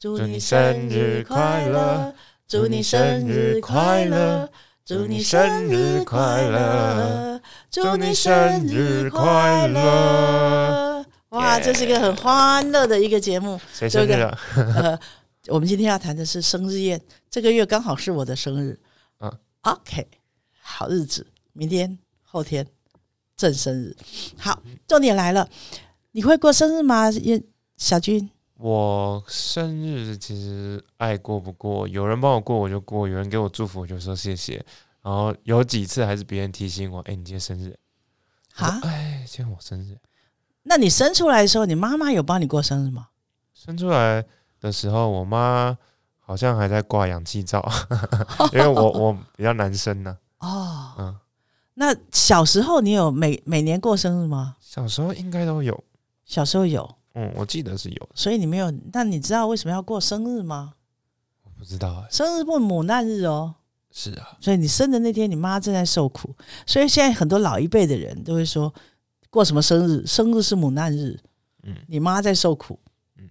祝你生日快乐，祝你生日快乐，祝你生日快乐，祝你生日快乐！哇，这是一个很欢乐的一个节目。谁生日我们今天要谈的是生日宴，这个月刚好是我的生日。嗯，OK，好日子，明天、后天正生日。好，重点来了，你会过生日吗？燕小军，我生日其实爱过不过，有人帮我过我就过，有人给我祝福我就说谢谢。然后有几次还是别人提醒我，哎，你今天生日。啊，哎，今天我生日。那你生出来的时候，你妈妈有帮你过生日吗？生出来的时候，我妈好像还在挂氧气罩，因为我我比较难生呢、哦，嗯，那小时候你有每每年过生日吗？小时候应该都有，小时候有，嗯，我记得是有，所以你没有。那你知道为什么要过生日吗？我不知道哎、生日不母难日哦，是啊，所以你生的那天，你妈正在受苦。所以现在很多老一辈的人都会说，过什么生日？生日是母难日，嗯，你妈在受苦，嗯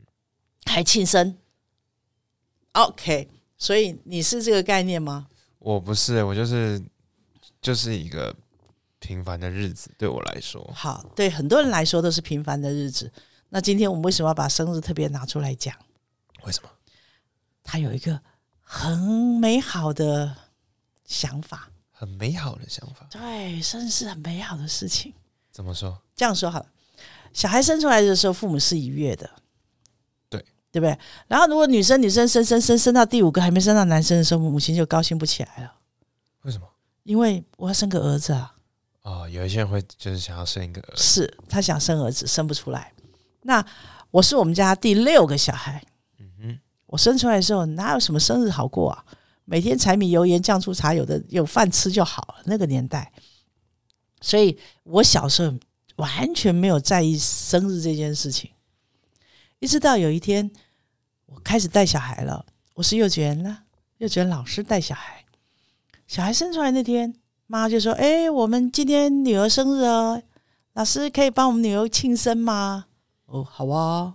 还庆生。OK，所以你是这个概念吗？我不是、我就是就是一个平凡的日子，对我来说，好，对很多人来说都是平凡的日子。那今天我们为什么要把生日特别拿出来讲？为什么？他有一个很美好的想法。很美好的想法，对，生日是很美好的事情。怎么说？这样说好了，小孩生出来的时候，父母是愉悦的，对对不对？然后如果女生女生生生生生到第五个还没生到男生的时候，母亲就高兴不起来了，为什么？因为我要生个儿子啊，哦，有一些人会就是想要生一个儿子，是他想生儿子生不出来。那我是我们家第六个小孩，嗯哼，我生出来的时候哪有什么生日好过啊？每天柴米油盐酱醋茶，有的有饭吃就好了。那个年代，所以我小时候完全没有在意生日这件事情。一直到有一天，我开始带小孩了，我是幼稚园了，幼稚园老师带小孩。小孩生出来那天，妈就说：“哎，我们今天女儿生日哦，老师可以帮我们女儿庆生吗？”哦，好啊。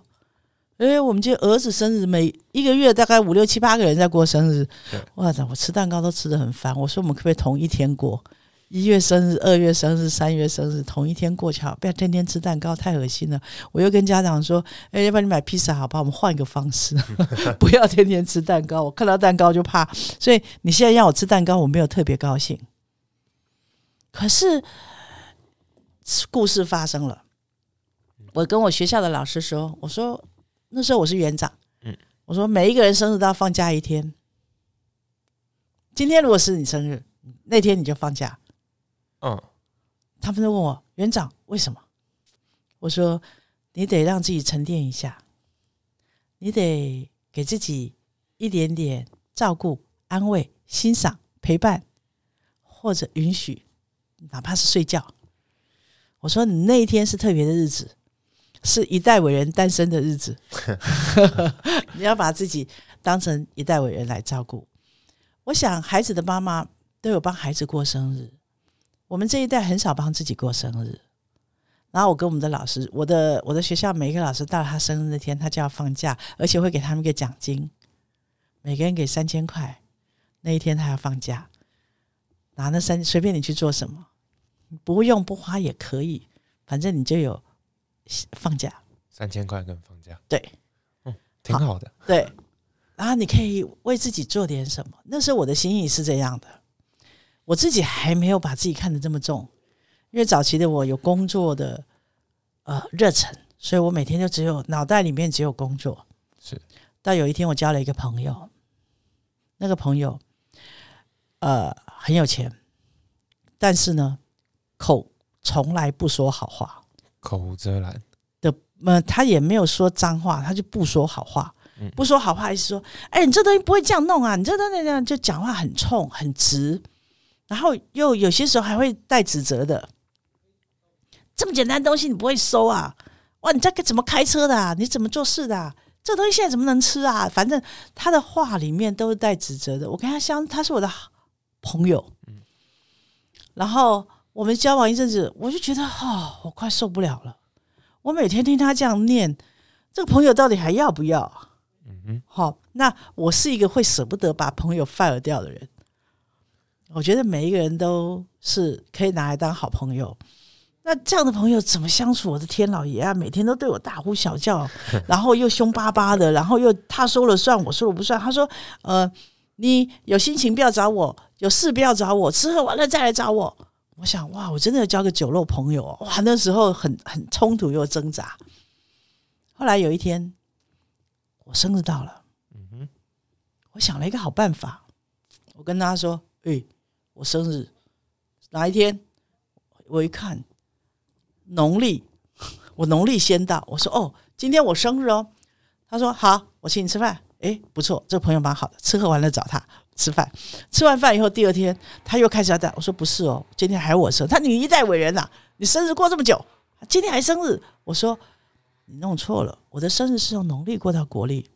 哎，我们今天儿子生日，每一个月大概五六七八个人在过生日对。哇塞，我吃蛋糕都吃的很烦。我说我们可不可以同一天过？一月生日、二月生日、三月生日，同一天过去好，不要天天吃蛋糕，太恶心了。我又跟家长说，哎，要不然你买披萨好不好？我们换一个方式，不要天天吃蛋糕。我看到蛋糕就怕，所以你现在让我吃蛋糕，我没有特别高兴。可是故事发生了，我跟我学校的老师说，我说那时候我是园长，嗯，我说每一个人生日都要放假一天。今天如果是你生日，那天你就放假。嗯，他们都问我园长为什么？我说你得让自己沉淀一下，你得给自己一点点照顾、安慰、欣赏、陪伴，或者允许，哪怕是睡觉。我说你那一天是特别的日子，是一代伟人诞生的日子，你要把自己当成一代伟人来照顾。我想孩子的妈妈都有帮孩子过生日。我们这一代很少帮自己过生日，然后我跟我们的老师，我的我的学校每一个老师到了他生日那天，他就要放假，而且会给他们一个奖金，每个人给三千块。那一天他要放假，拿那三随便你去做什么，不用不花也可以，反正你就有放假。三千块跟放假，对嗯挺好的。对，然后你可以为自己做点什么。那时候我的心意是这样的，我自己还没有把自己看得这么重，因为早期的我有工作的呃热忱，所以我每天就只有脑袋里面只有工作。是，到有一天我交了一个朋友，那个朋友呃很有钱，但是呢口从来不说好话。口无遮拦的，呃，他也没有说脏话，他就不说好话，嗯不说好话，意思说，哎、你这东西不会这样弄啊，你这东西这样就讲话很冲很直，然后又有些时候还会带指责的。这么简单的东西你不会收啊？哇，你这个怎么开车的啊？你怎么做事的啊？这东西现在怎么能吃啊？反正他的话里面都是带指责的。我跟他相，他是我的好朋友，嗯然后我们交往一阵子，我就觉得哦，我快受不了了。我每天听他这样念，这个朋友到底还要不要？嗯哼，好，那我是一个会舍不得把朋友 fire 掉的人。我觉得每一个人都是可以拿来当好朋友。那这样的朋友怎么相处？我的天老爷啊，每天都对我大呼小叫，然后又凶巴巴的，然后又他说了算，我说了不算。他说：“呃，你有心情不要找我，有事不要找我，吃喝玩乐再来找我。”我想，哇，我真的要交个酒肉朋友哦哇！那时候很很冲突又挣扎。后来有一天，我生日到了，嗯哼，我想了一个好办法，我跟他说：“诶、我生日哪一天？”我一看农历，我农历先到，我说：“哦，今天我生日哦。”他说：“好，我请你吃饭。”诶，不错，这个朋友蛮好的，吃喝玩乐找他吃饭。吃完饭以后，第二天他又开始要带我说：“不是哦，今天还我生。”他你一代伟人呐、啊你生日过这么久，今天还生日？我说：“你弄错了，我的生日是从农历过到国历，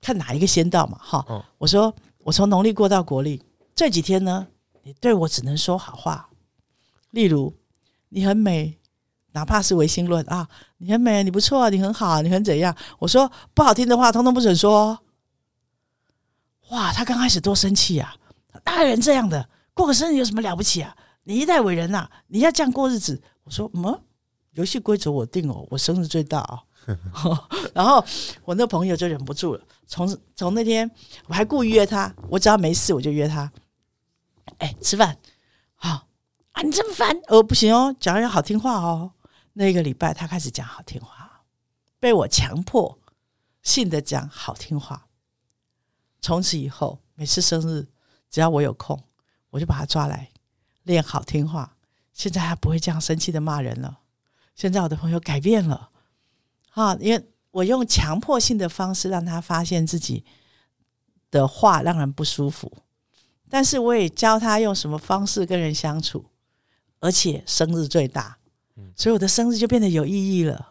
看哪一个先到嘛。”哈，哦我说我从农历过到国历，这几天呢，你对我只能说好话，例如你很美，哪怕是唯心论啊，你很美，你不错，你很好，你很怎样？我说不好听的话，通通不准说哦。哇，他刚开始多生气啊！大人这样的过个生日有什么了不起啊？你一代伟人呐、你要这样过日子。我说嗯，游戏规则我定哦，我生日最大哦。然后我那朋友就忍不住了，从从那天我还故意约他，我只要没事我就约他，哎，吃饭，好啊，你这么烦，哦，不行哦，讲要好听话哦。那个礼拜他开始讲好听话，被我强迫性的讲好听话。从此以后，每次生日只要我有空，我就把他抓来练好听话。现在他不会这样生气的骂人了。现在我的朋友改变了，啊，因为我用强迫性的方式让他发现自己的话让人不舒服，但是我也教他用什么方式跟人相处，而且生日最大，所以我的生日就变得有意义了。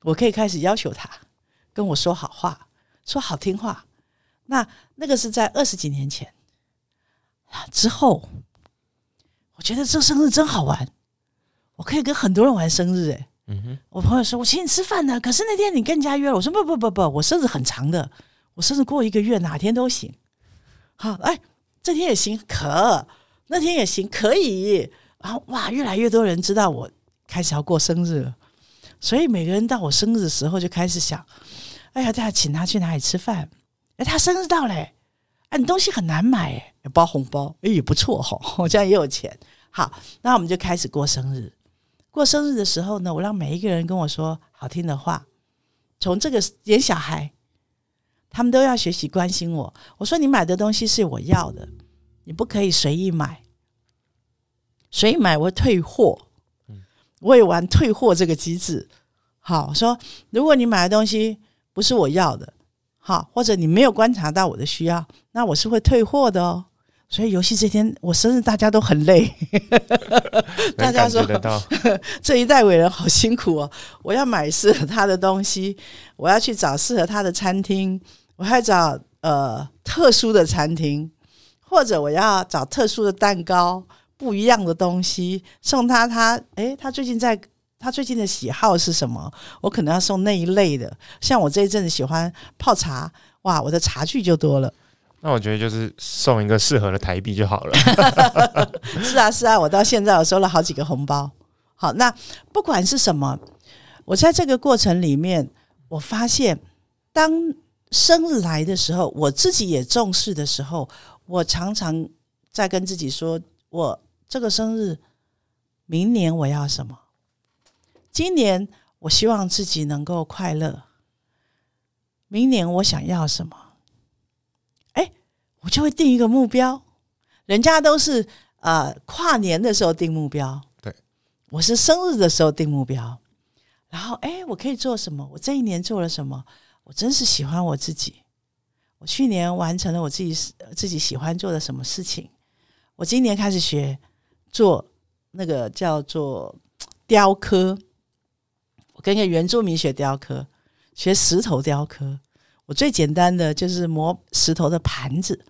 我可以开始要求他跟我说好话，说好听话。那那个是在二十几年前啊之后，我觉得这生日真好玩，我可以跟很多人玩生日、欸，嗯哼，我朋友说：“我请你吃饭呢，可是那天你跟人家约了。”我说：“不不不不，我生日很长的，我生日过一个月，哪天都行。好，哎，这天也行，可那天也行，可以。然后哇，越来越多人知道我开始要过生日了，所以每个人到我生日的时候就开始想：哎呀，大家请他去哪里吃饭？哎，他生日到嘞、哎，你东西很难买、哎，包红包，哎，也不错哈、我这样也有钱。好，那我们就开始过生日。过生日的时候呢，我让每一个人跟我说好听的话，从这个连小孩，他们都要学习关心我。我说你买的东西是我要的，你不可以随意买，随意买我退货。我也玩退货这个机制。好，我说如果你买的东西不是我要的，好，或者你没有观察到我的需要，那我是会退货的哦。所以游戏这天我生日，大家都很累。大家说 这一代伟人好辛苦哦！我要买适合他的东西，我要去找适合他的餐厅，我还要找呃特殊的餐厅，或者我要找特殊的蛋糕，不一样的东西送他他。诶，他最近在他最近的喜好是什么？我可能要送那一类的。像我这一阵子喜欢泡茶，哇，我的茶具就多了。那我觉得就是送一个适合的台币就好了。是啊，是啊，我到现在我收了好几个红包。好，那不管是什么，我在这个过程里面，我发现，当生日来的时候，我自己也重视的时候，我常常在跟自己说，我这个生日，明年我要什么？今年我希望自己能够快乐，明年我想要什么？哎，我就会定一个目标。人家都是呃跨年的时候定目标，对，我是生日的时候定目标。然后哎，我可以做什么？我这一年做了什么？我真是喜欢我自己。我去年完成了我自己呃自己喜欢做的什么事情？我今年开始学做那个叫做雕刻。我跟一个原住民学雕刻，学石头雕刻。我最简单的就是磨石头的盘子。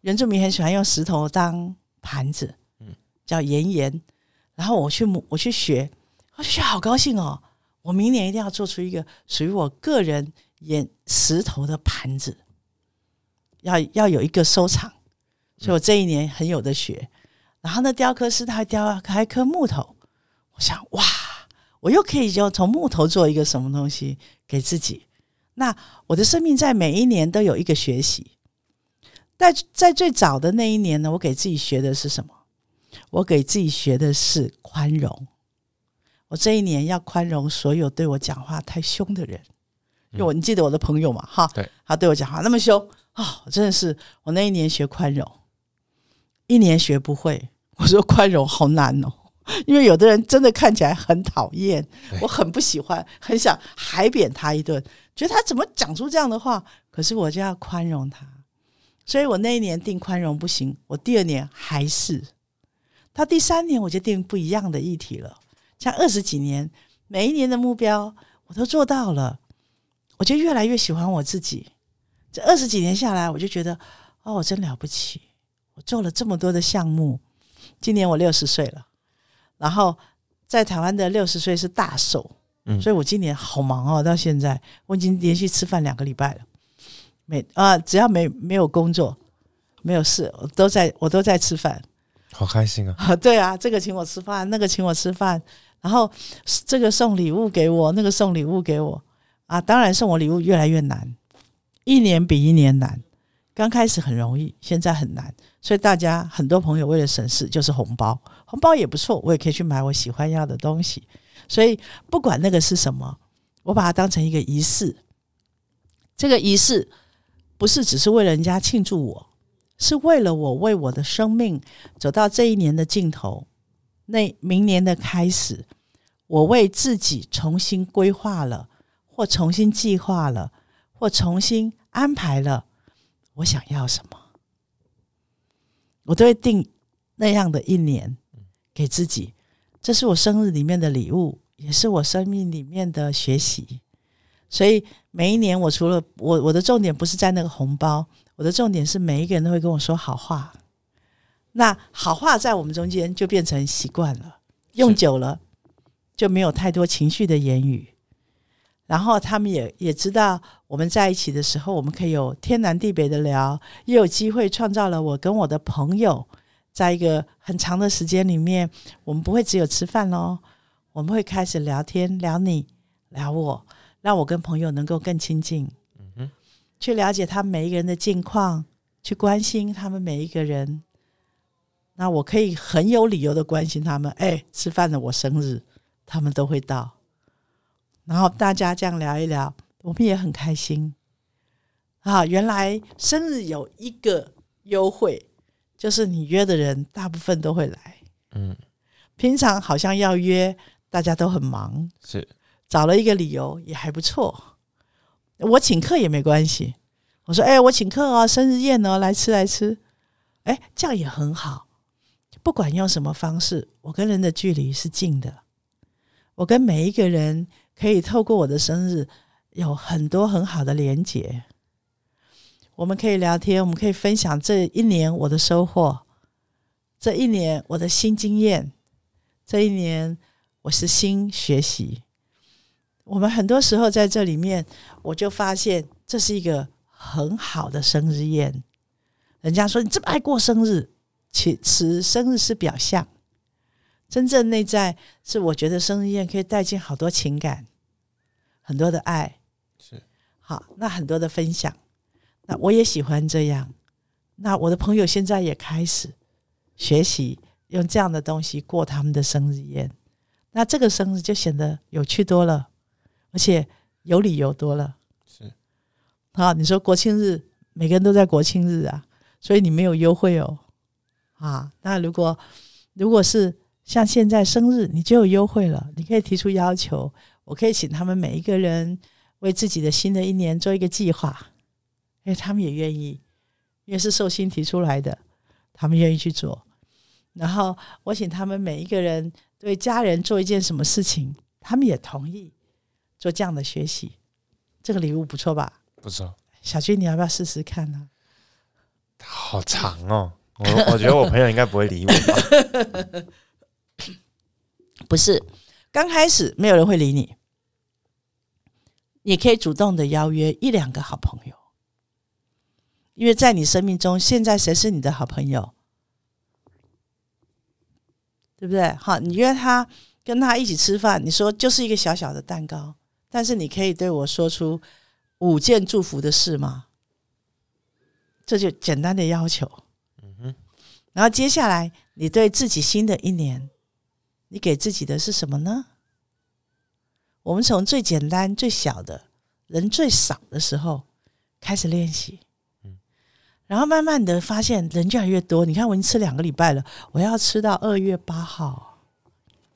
原住民很喜欢用石头当盘子，嗯叫岩岩。然后我去磨我去学，我去学好高兴哦！我明年一定要做出一个属于我个人演石头的盘子，要要有一个收藏，所以我这一年很有的学。然后那，雕刻师他还雕还刻木头，我想哇，我又可以就从木头做一个什么东西给自己。那我的生命在每一年都有一个学习。在在最早的那一年呢，我给自己学的是什么？我给自己学的是宽容。我这一年要宽容所有对我讲话太凶的人，因为我你记得我的朋友嘛，哈，对，他对我讲话那么凶啊，真的是我那一年学宽容，一年学不会。我说宽容好难哦，因为有的人真的看起来很讨厌，我很不喜欢，很想海扁他一顿，觉得他怎么讲出这样的话，可是我就要宽容他，所以我那一年定宽容不行，我第二年还是，到第三年我就定不一样的议题了。像二十几年，每一年的目标我都做到了，我就越来越喜欢我自己。这二十几年下来，我就觉得哦，我真了不起！我做了这么多的项目。今年我六十岁了，然后在台湾的六十岁是大寿，嗯，所以我今年好忙哦。到现在我已经连续吃饭两个礼拜了，每啊只要没没有工作，没有事，我都在我都在吃饭，好开心啊！对啊，这个请我吃饭，那个请我吃饭。然后这个送礼物给我，那个送礼物给我啊！当然送我礼物越来越难，一年比一年难。刚开始很容易，现在很难。所以大家很多朋友为了省事，就是红包，红包也不错，我也可以去买我喜欢要的东西。所以不管那个是什么，我把它当成一个仪式。这个仪式不是只是为了人家庆祝我，是为了我为我的生命走到这一年的尽头。那明年的开始，我为自己重新规划了，或重新计划了，或重新安排了，我想要什么，我都会定那样的一年给自己。这是我生日里面的礼物，也是我生命里面的学习。所以每一年，我除了我我的重点不是在那个红包，我的重点是每一个人都会跟我说好话。那好话在我们中间就变成习惯了，用久了就没有太多情绪的言语。然后他们也也知道我们在一起的时候，我们可以有天南地北的聊，也有机会创造了我跟我的朋友在一个很长的时间里面，我们不会只有吃饭喽，我们会开始聊天，聊你，聊我，让我跟朋友能够更亲近，嗯哼，去了解他们每一个人的近况，去关心他们每一个人。那我可以很有理由的关心他们，哎，吃饭了，我生日，他们都会到，然后大家这样聊一聊，我们也很开心啊。原来生日有一个优惠，就是你约的人大部分都会来，嗯，平常好像要约，大家都很忙，是找了一个理由也还不错，我请客也没关系，我说，哎，我请客哦，生日宴哦，来吃来吃，哎，这样也很好。不管用什么方式，我跟人的距离是近的。我跟每一个人可以透过我的生日有很多很好的连结。我们可以聊天，我们可以分享这一年我的收获，这一年我的新经验，这一年我是新学习。我们很多时候在这里面，我就发现这是一个很好的生日宴。人家说你这么爱过生日。其实生日是表象，真正内在是我觉得生日宴可以带进好多情感，很多的爱，好，那很多的分享，那我也喜欢这样。那我的朋友现在也开始学习用这样的东西过他们的生日宴，那这个生日就显得有趣多了，而且有理由多了。是好，你说国庆日每个人都在国庆日啊，所以你没有优惠哦。啊，那如果如果是像现在生日，你就有优惠了。你可以提出要求，我可以请他们每一个人为自己的新的一年做一个计划，因为他们也愿意，因为是寿星提出来的，他们愿意去做。然后我请他们每一个人对家人做一件什么事情，他们也同意做这样的学习。这个礼物不错吧？不错。小军，你要不要试试看呢？好长哦。我我觉得我朋友应该不会理我吧？不是，刚开始没有人会理你。你可以主动的邀约一两个好朋友，因为在你生命中，现在谁是你的好朋友？对不对？好，你约他跟他一起吃饭，你说就是一个小小的蛋糕，但是你可以对我说出五件祝福的事吗？这就简单的要求。嗯哼，然后接下来，你对自己新的一年，你给自己的是什么呢？我们从最简单、最小的人最少的时候开始练习，嗯然后慢慢的发现人越来越多。你看，我已经吃两个礼拜了，我要吃到二月八号，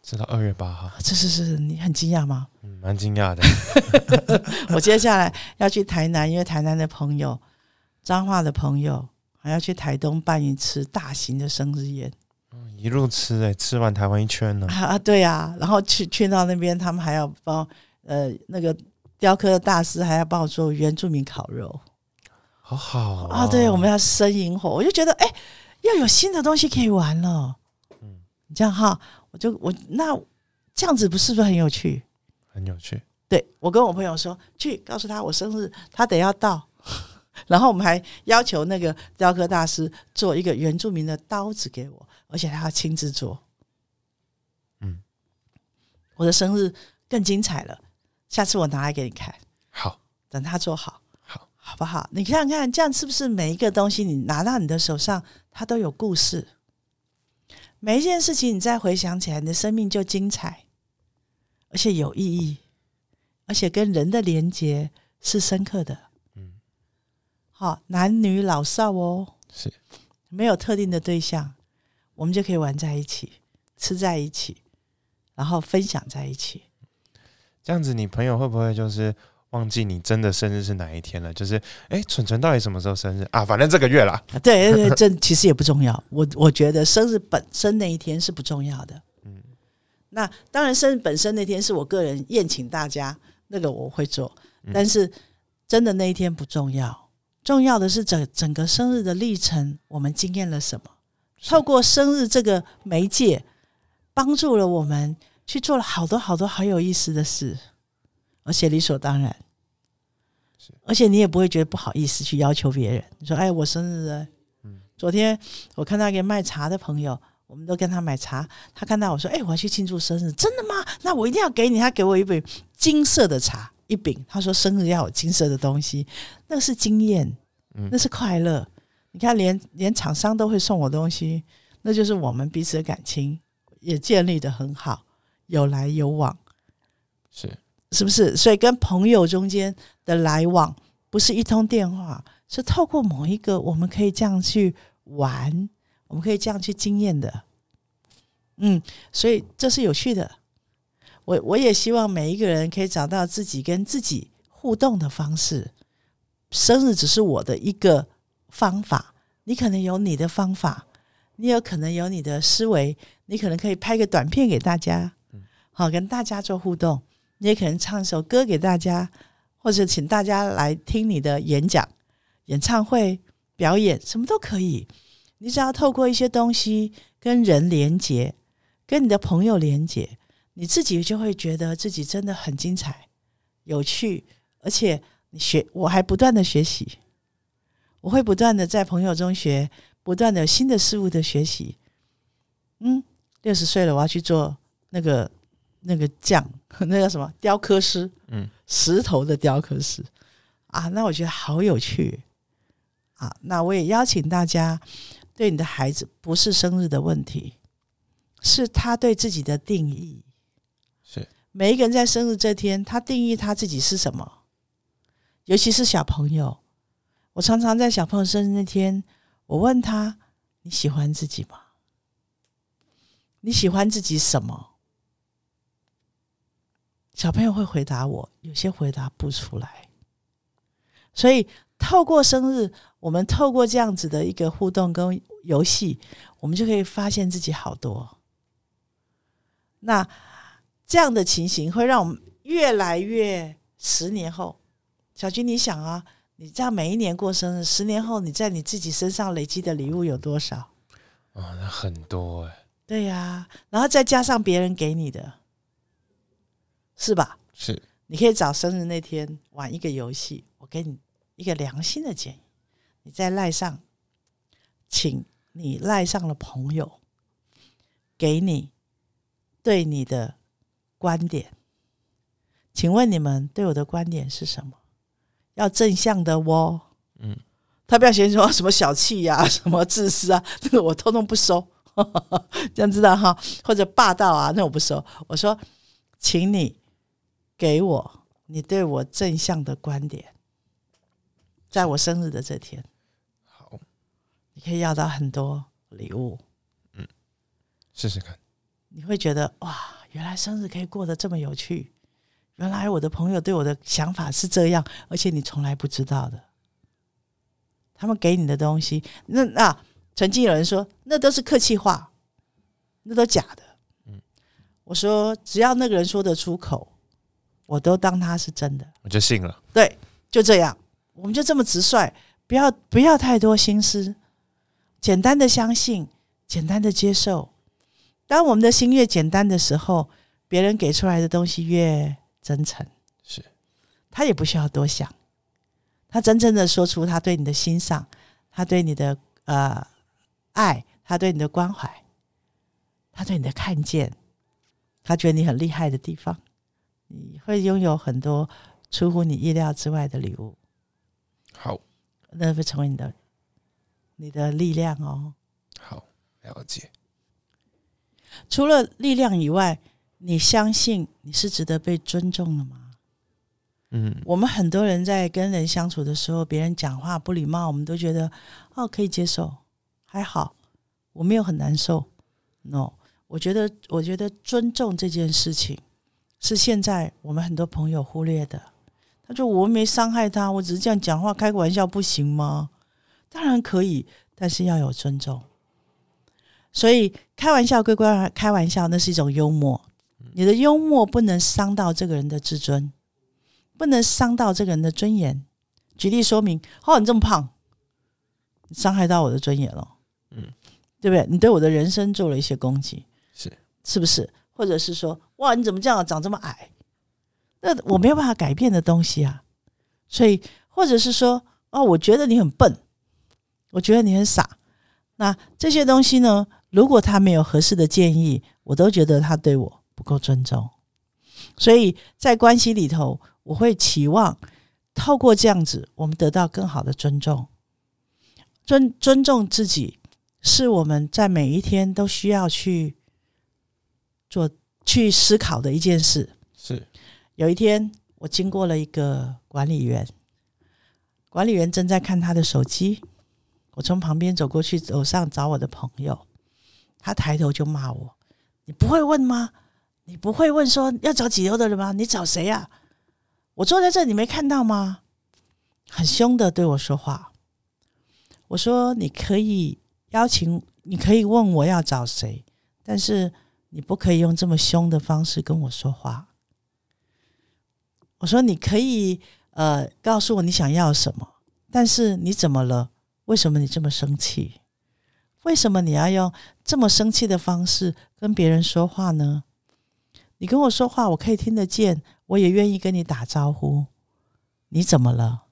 直到二月八号，这是是你很惊讶吗？嗯，蛮惊讶的。我接下来要去台南，因为台南的朋友、彰化的朋友还要去台东办一次大型的生日宴。一路吃哎、吃完台湾一圈呢。啊，对呀、然后去去到那边，他们还要帮呃那个雕刻的大师还要帮我做原住民烤肉好好啊，对，我们要生萤火，我就觉得哎，要有新的东西可以玩了。嗯这样哈，我就我那这样子不是不是很有趣？很有趣。对我跟我朋友说，去告诉他我生日，他得要到。然后我们还要求那个雕刻大师做一个原住民的刀子给我，而且他要亲自做。嗯，我的生日更精彩了，下次我拿来给你看，好，等他做好，好，好不好？你看看，这样是不是每一个东西你拿到你的手上，它都有故事？每一件事情你再回想起来，你的生命就精彩，而且有意义，而且跟人的连接是深刻的。嗯，好，男女老少哦，是。没有特定的对象，我们就可以玩在一起，吃在一起，然后分享在一起。这样子，你朋友会不会就是忘记你真的生日是哪一天了？就是，哎，蠢蠢到底什么时候生日啊？反正这个月啦。啊对对对，这其实也不重要。我我觉得生日本身那一天是不重要的。嗯那当然，生日本身那天是我个人宴请大家，那个我会做，嗯但是真的那一天不重要，重要的是整整个生日的历程，我们经验了什么？透过生日这个媒介，帮助了我们去做了好多好多好有意思的事，而且理所当然是。而且你也不会觉得不好意思去要求别人。你说：“哎，我生日了。”嗯昨天我看到一个卖茶的朋友，我们都跟他买茶。他看到我说：“哎，我要去庆祝生日，真的吗？那我一定要给你。”他给我一杯金色的茶，一饼。他说：“生日要有金色的东西，那是经验，嗯那是快乐。你看连，连厂商都会送我东西，那就是我们彼此的感情也建立的很好，有来有往，是是不是？所以跟朋友中间的来往，不是一通电话，是透过某一个，我们可以这样去玩，我们可以这样去经验的。嗯，所以这是有趣的。我我也希望每一个人可以找到自己跟自己互动的方式。生日只是我的一个方法，你可能有你的方法，你有可能有你的思维，你可能可以拍个短片给大家，好跟大家做互动。你也可能唱一首歌给大家，或者请大家来听你的演讲、演唱会、表演，什么都可以。你只要透过一些东西跟人连接，跟你的朋友连接，你自己就会觉得自己真的很精彩、有趣，而且你学我还不断的学习，我会不断的在朋友中学，不断的有新的事物的学习。嗯，六十岁了，我要去做那个那个匠，那叫什么雕刻师？嗯，石头的雕刻师啊，那我觉得好有趣啊。那我也邀请大家，对你的孩子不是生日的问题，是他对自己的定义。是每一个人在生日这天，他定义他自己是什么，尤其是小朋友。我常常在小朋友生日那天，我问他：“你喜欢自己吗？你喜欢自己什么？”小朋友会回答我，有些回答不出来。所以，透过生日，我们透过这样子的一个互动跟游戏，我们就可以发现自己好多。那这样的情形会让我们越来越十年后，小军，你想啊，你这样每一年过生日，十年后你在你自己身上累积的礼物有多少？哦，那很多哎，对呀、然后再加上别人给你的，是吧？是你可以找生日那天玩一个游戏，我给你一个良心的建议，你在赖上，请你赖上了朋友，给你对你的观点，请问你们对我的观点是什么？要正向的哦。嗯，他不要嫌说什么小气呀、什么自私啊，这个我通通不收，这样知道哈？或者霸道啊，那我不收。我说，请你给我你对我正向的观点，在我生日的这天，好，你可以要到很多礼物，嗯试试看。你会觉得哇，原来生日可以过得这么有趣，原来我的朋友对我的想法是这样，而且你从来不知道的。他们给你的东西，那那曾经有人说那都是客气话，那都假的。嗯我说只要那个人说得出口，我都当他是真的。我就信了。对，就这样，我们就这么直率，不要不要太多心思，简单的相信，简单的接受。当我们的心越简单的时候，别人给出来的东西越真诚，是。他也不需要多想，他真正的说出他对你的欣赏，他对你的呃爱，他对你的关怀，他对你的看见，他觉得你很厉害的地方，你会拥有很多出乎你意料之外的礼物，好，那会成为你的你的力量哦。好，了解。除了力量以外，你相信你是值得被尊重的吗？嗯，我们很多人在跟人相处的时候，别人讲话不礼貌，我们都觉得哦可以接受，还好，我没有很难受。No，我觉得，我觉得尊重这件事情是现在我们很多朋友忽略的。他说我没伤害他，我只是这样讲话，开个玩笑不行吗？当然可以，但是要有尊重。所以开玩笑归归开玩笑，那是一种幽默。你的幽默不能伤到这个人的自尊，不能伤到这个人的尊严。举例说明：哦，你这么胖，你伤害到我的尊严了，嗯，对不对？你对我的人生做了一些攻击，是是不是？或者是说，哇，你怎么这样长这么矮？那我没有办法改变的东西啊。所以，或者是说，哦，我觉得你很笨，我觉得你很傻。那这些东西呢？如果他没有合适的建议，我都觉得他对我不够尊重。所以在关系里头，我会期望透过这样子，我们得到更好的尊重。尊尊重自己，是我们在每一天都需要去做、去思考的一件事。是，有一天，我经过了一个管理员，管理员正在看他的手机。我从旁边走过去，走上找我的朋友，他抬头就骂我：“你不会问吗？你不会问说要找几楼的人吗？你找谁呀、我坐在这，你没看到吗？”很凶的对我说话。我说：“你可以邀请，你可以问我要找谁，但是你不可以用这么凶的方式跟我说话。”我说：“你可以呃告诉我你想要什么，但是你怎么了？为什么你这么生气？为什么你要用这么生气的方式跟别人说话呢？你跟我说话，我可以听得见，我也愿意跟你打招呼。你怎么了？”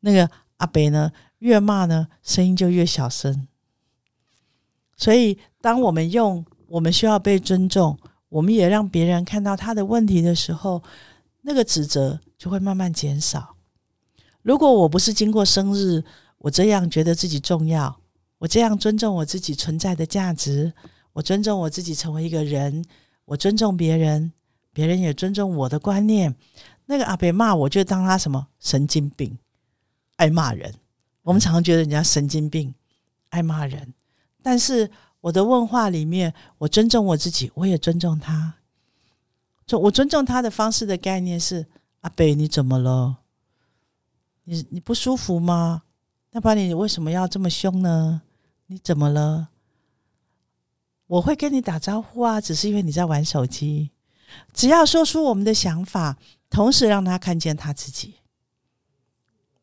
那个阿北呢，越骂呢，声音就越小声。所以，当我们用我们需要被尊重，我们也让别人看到他的问题的时候，那个指责就会慢慢减少。如果我不是经过生日，我这样觉得自己重要，我这样尊重我自己存在的价值，我尊重我自己成为一个人，我尊重别人，别人也尊重我的观念。那个阿北骂我，就当他什么神经病，爱骂人。我们常常觉得人家神经病，爱骂人，但是我的问话里面，我尊重我自己，我也尊重他。就我尊重他的方式的概念是：阿北，你怎么了？你你不舒服吗？那不然你为什么要这么凶呢？你怎么了？我会跟你打招呼啊，只是因为你在玩手机。只要说出我们的想法，同时让他看见他自己，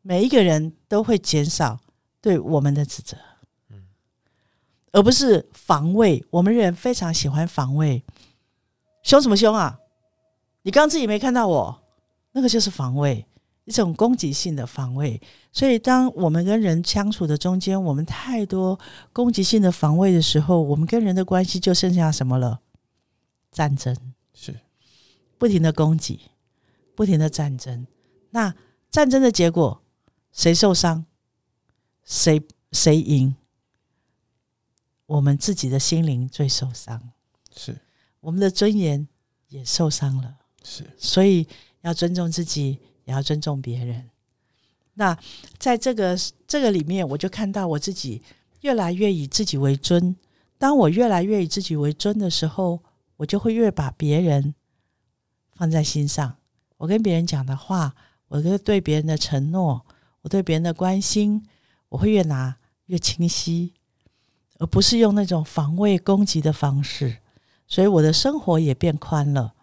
每一个人都会减少对我们的指责，而不是防卫。我们人非常喜欢防卫，凶什么凶啊？你刚刚自己没看到我，那个就是防卫，一种攻击性的防卫。所以，当我们跟人相处的中间，我们太多攻击性的防卫的时候，我们跟人的关系就剩下什么了？战争，是不停的攻击，不停的战争。那战争的结果，谁受伤？谁谁赢？我们自己的心灵最受伤，是我们的尊严也受伤了。是所以要尊重自己，也要尊重别人。那在这个这个里面，我就看到我自己越来越以自己为尊。当我越来越以自己为尊的时候，我就会越把别人放在心上。我跟别人讲的话，我跟对别人的承诺，我对别人的关心，我会越拿越清晰，而不是用那种防卫攻击的方式。所以我的生活也变宽了。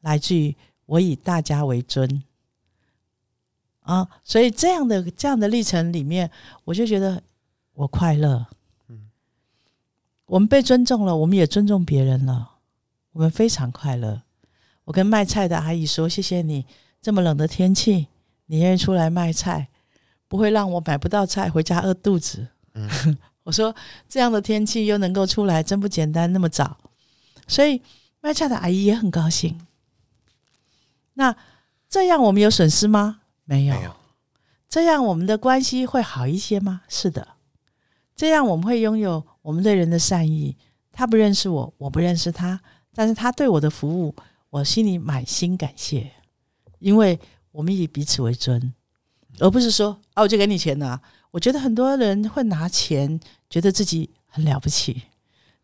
来自于我以大家为尊啊，所以这样的这样的历程里面，我就觉得我快乐。嗯，我们被尊重了，我们也尊重别人了，我们非常快乐。我跟卖菜的阿姨说：“谢谢你，这么冷的天气，你愿意出来卖菜，不会让我买不到菜，回家饿肚子。”嗯 我说：“这样的天气又能够出来，真不简单，那么早。”所以卖菜的阿姨也很高兴。那这样我们有损失吗？没有。没有这样我们的关系会好一些吗？是的。这样我们会拥有我们对人的善意。他不认识我，我不认识他，但是他对我的服务，我心里满心感谢，因为我们以彼此为尊，而不是说啊，我就给你钱了。我觉得很多人会拿钱，觉得自己很了不起，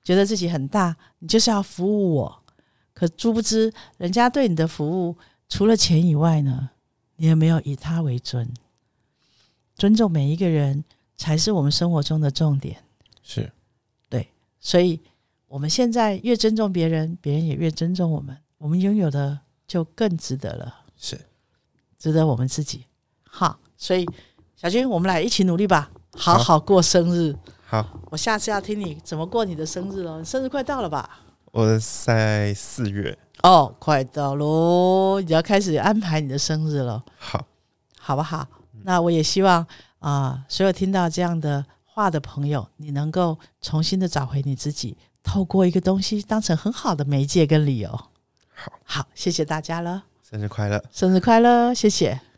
觉得自己很大，你就是要服务我。可殊不知，人家对你的服务，除了钱以外呢，你有没有以他为尊？尊重每一个人，才是我们生活中的重点。是对所以，我们现在越尊重别人，别人也越尊重我们，我们拥有的就更值得了，是，值得我们自己。好，所以小军，我们来一起努力吧，好好好过生日。好，我下次要听你怎么过你的生日了，生日快到了吧？我在四月，哦，快到喽！你要开始安排你的生日了，好，好不好？那我也希望啊、所有听到这样的话的朋友，你能够重新的找回你自己，透过一个东西当成很好的媒介跟理由。好，好，谢谢大家了，生日快乐。生日快乐，谢谢。